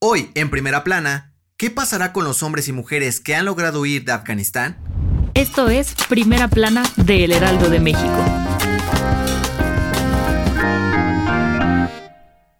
Hoy, en primera plana, ¿qué pasará con los hombres y mujeres que han logrado huir de Afganistán? Esto es Primera Plana de El Heraldo de México.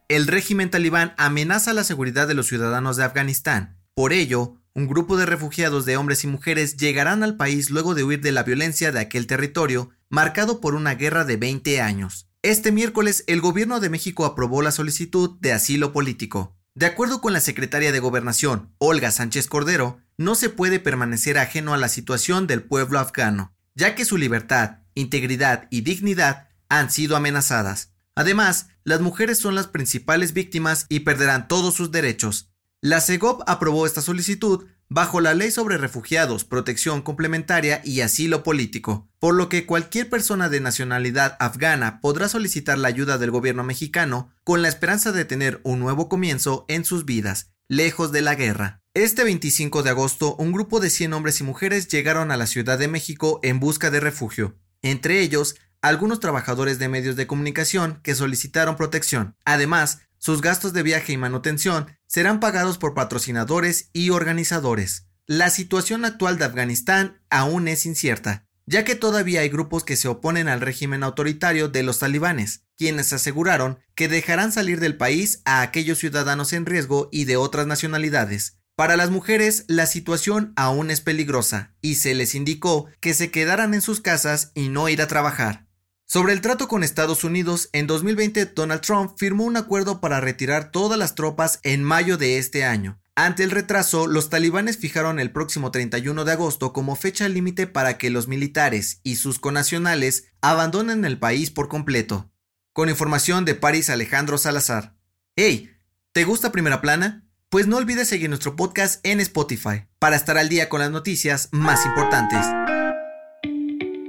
El régimen talibán amenaza la seguridad de los ciudadanos de Afganistán. Por ello, un grupo de refugiados de hombres y mujeres llegarán al país luego de huir de la violencia de aquel territorio, marcado por una guerra de 20 años. Este miércoles, el gobierno de México aprobó la solicitud de asilo político. De acuerdo con la secretaria de Gobernación, Olga Sánchez Cordero, no se puede permanecer ajeno a la situación del pueblo afgano, ya que su libertad, integridad y dignidad han sido amenazadas. Además, las mujeres son las principales víctimas y perderán todos sus derechos. La CEGOP aprobó esta solicitud bajo la Ley sobre Refugiados, Protección Complementaria y Asilo Político, por lo que cualquier persona de nacionalidad afgana podrá solicitar la ayuda del gobierno mexicano con la esperanza de tener un nuevo comienzo en sus vidas, lejos de la guerra. Este 25 de agosto, un grupo de 100 hombres y mujeres llegaron a la Ciudad de México en busca de refugio. Entre ellos, algunos trabajadores de medios de comunicación que solicitaron protección. Además, sus gastos de viaje y manutención serán pagados por patrocinadores y organizadores. La situación actual de Afganistán aún es incierta, ya que todavía hay grupos que se oponen al régimen autoritario de los talibanes, quienes aseguraron que dejarán salir del país a aquellos ciudadanos en riesgo y de otras nacionalidades. Para las mujeres, la situación aún es peligrosa, y se les indicó que se quedaran en sus casas y no ir a trabajar. Sobre el trato con Estados Unidos, en 2020 Donald Trump firmó un acuerdo para retirar todas las tropas en mayo de este año. Ante el retraso, los talibanes fijaron el próximo 31 de agosto como fecha límite para que los militares y sus conacionales abandonen el país por completo. Con información de París Alejandro Salazar. Hey, ¿te gusta Primera Plana? Pues no olvides seguir nuestro podcast en Spotify para estar al día con las noticias más importantes.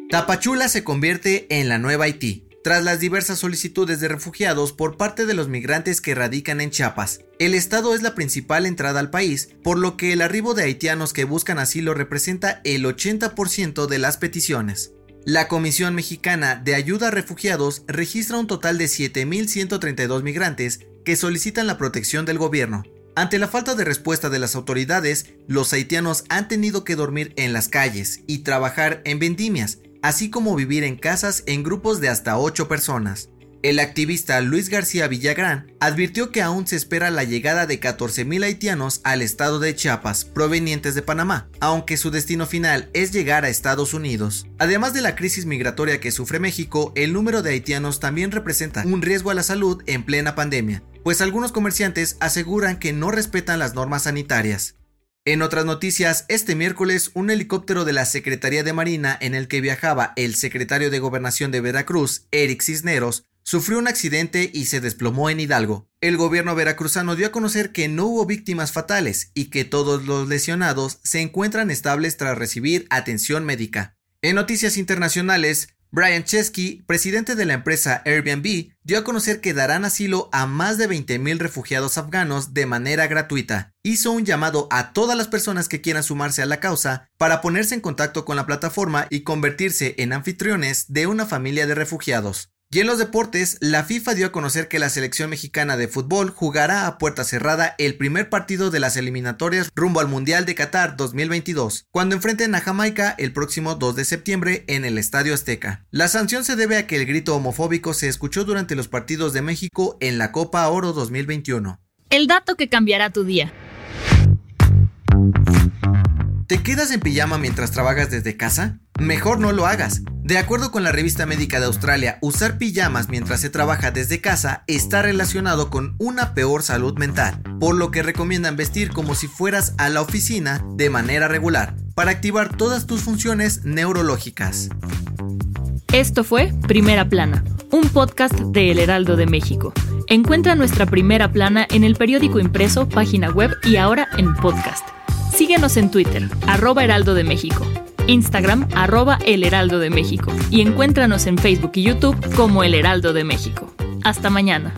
Tapachula se convierte en la nueva Haití. Tras las diversas solicitudes de refugiados por parte de los migrantes que radican en Chiapas, el estado es la principal entrada al país, por lo que el arribo de haitianos que buscan asilo representa el 80% de las peticiones. La Comisión Mexicana de Ayuda a Refugiados registra un total de 7.132 migrantes que solicitan la protección del gobierno. Ante la falta de respuesta de las autoridades, los haitianos han tenido que dormir en las calles y trabajar en vendimias, así como vivir en casas en grupos de hasta 8 personas. El activista Luis García Villagrán advirtió que aún se espera la llegada de 14.000 haitianos al estado de Chiapas, provenientes de Panamá, aunque su destino final es llegar a Estados Unidos. Además de la crisis migratoria que sufre México, el número de haitianos también representa un riesgo a la salud en plena pandemia, pues algunos comerciantes aseguran que no respetan las normas sanitarias. En otras noticias, este miércoles un helicóptero de la Secretaría de Marina en el que viajaba el secretario de Gobernación de Veracruz, Eric Cisneros, sufrió un accidente y se desplomó en Hidalgo. El gobierno veracruzano dio a conocer que no hubo víctimas fatales y que todos los lesionados se encuentran estables tras recibir atención médica. En noticias internacionales, Brian Chesky, presidente de la empresa Airbnb, dio a conocer que darán asilo a más de 20.000 refugiados afganos de manera gratuita. Hizo un llamado a todas las personas que quieran sumarse a la causa para ponerse en contacto con la plataforma y convertirse en anfitriones de una familia de refugiados. Y en los deportes, la FIFA dio a conocer que la selección mexicana de fútbol jugará a puerta cerrada el primer partido de las eliminatorias rumbo al Mundial de Qatar 2022, cuando enfrenten a Jamaica el próximo 2 de septiembre en el Estadio Azteca. La sanción se debe a que el grito homofóbico se escuchó durante los partidos de México en la Copa Oro 2021. El dato que cambiará tu día. ¿Te quedas en pijama mientras trabajas desde casa? Mejor no lo hagas. De acuerdo con la revista médica de Australia, usar pijamas mientras se trabaja desde casa está relacionado con una peor salud mental, por lo que recomiendan vestir como si fueras a la oficina de manera regular, para activar todas tus funciones neurológicas. Esto fue Primera Plana, un podcast de El Heraldo de México. Encuentra nuestra Primera Plana en el periódico impreso, página web y ahora en podcast. Síguenos en Twitter, arroba Heraldo de México, Instagram, arroba El Heraldo de México y encuéntranos en Facebook y YouTube como El Heraldo de México. Hasta mañana.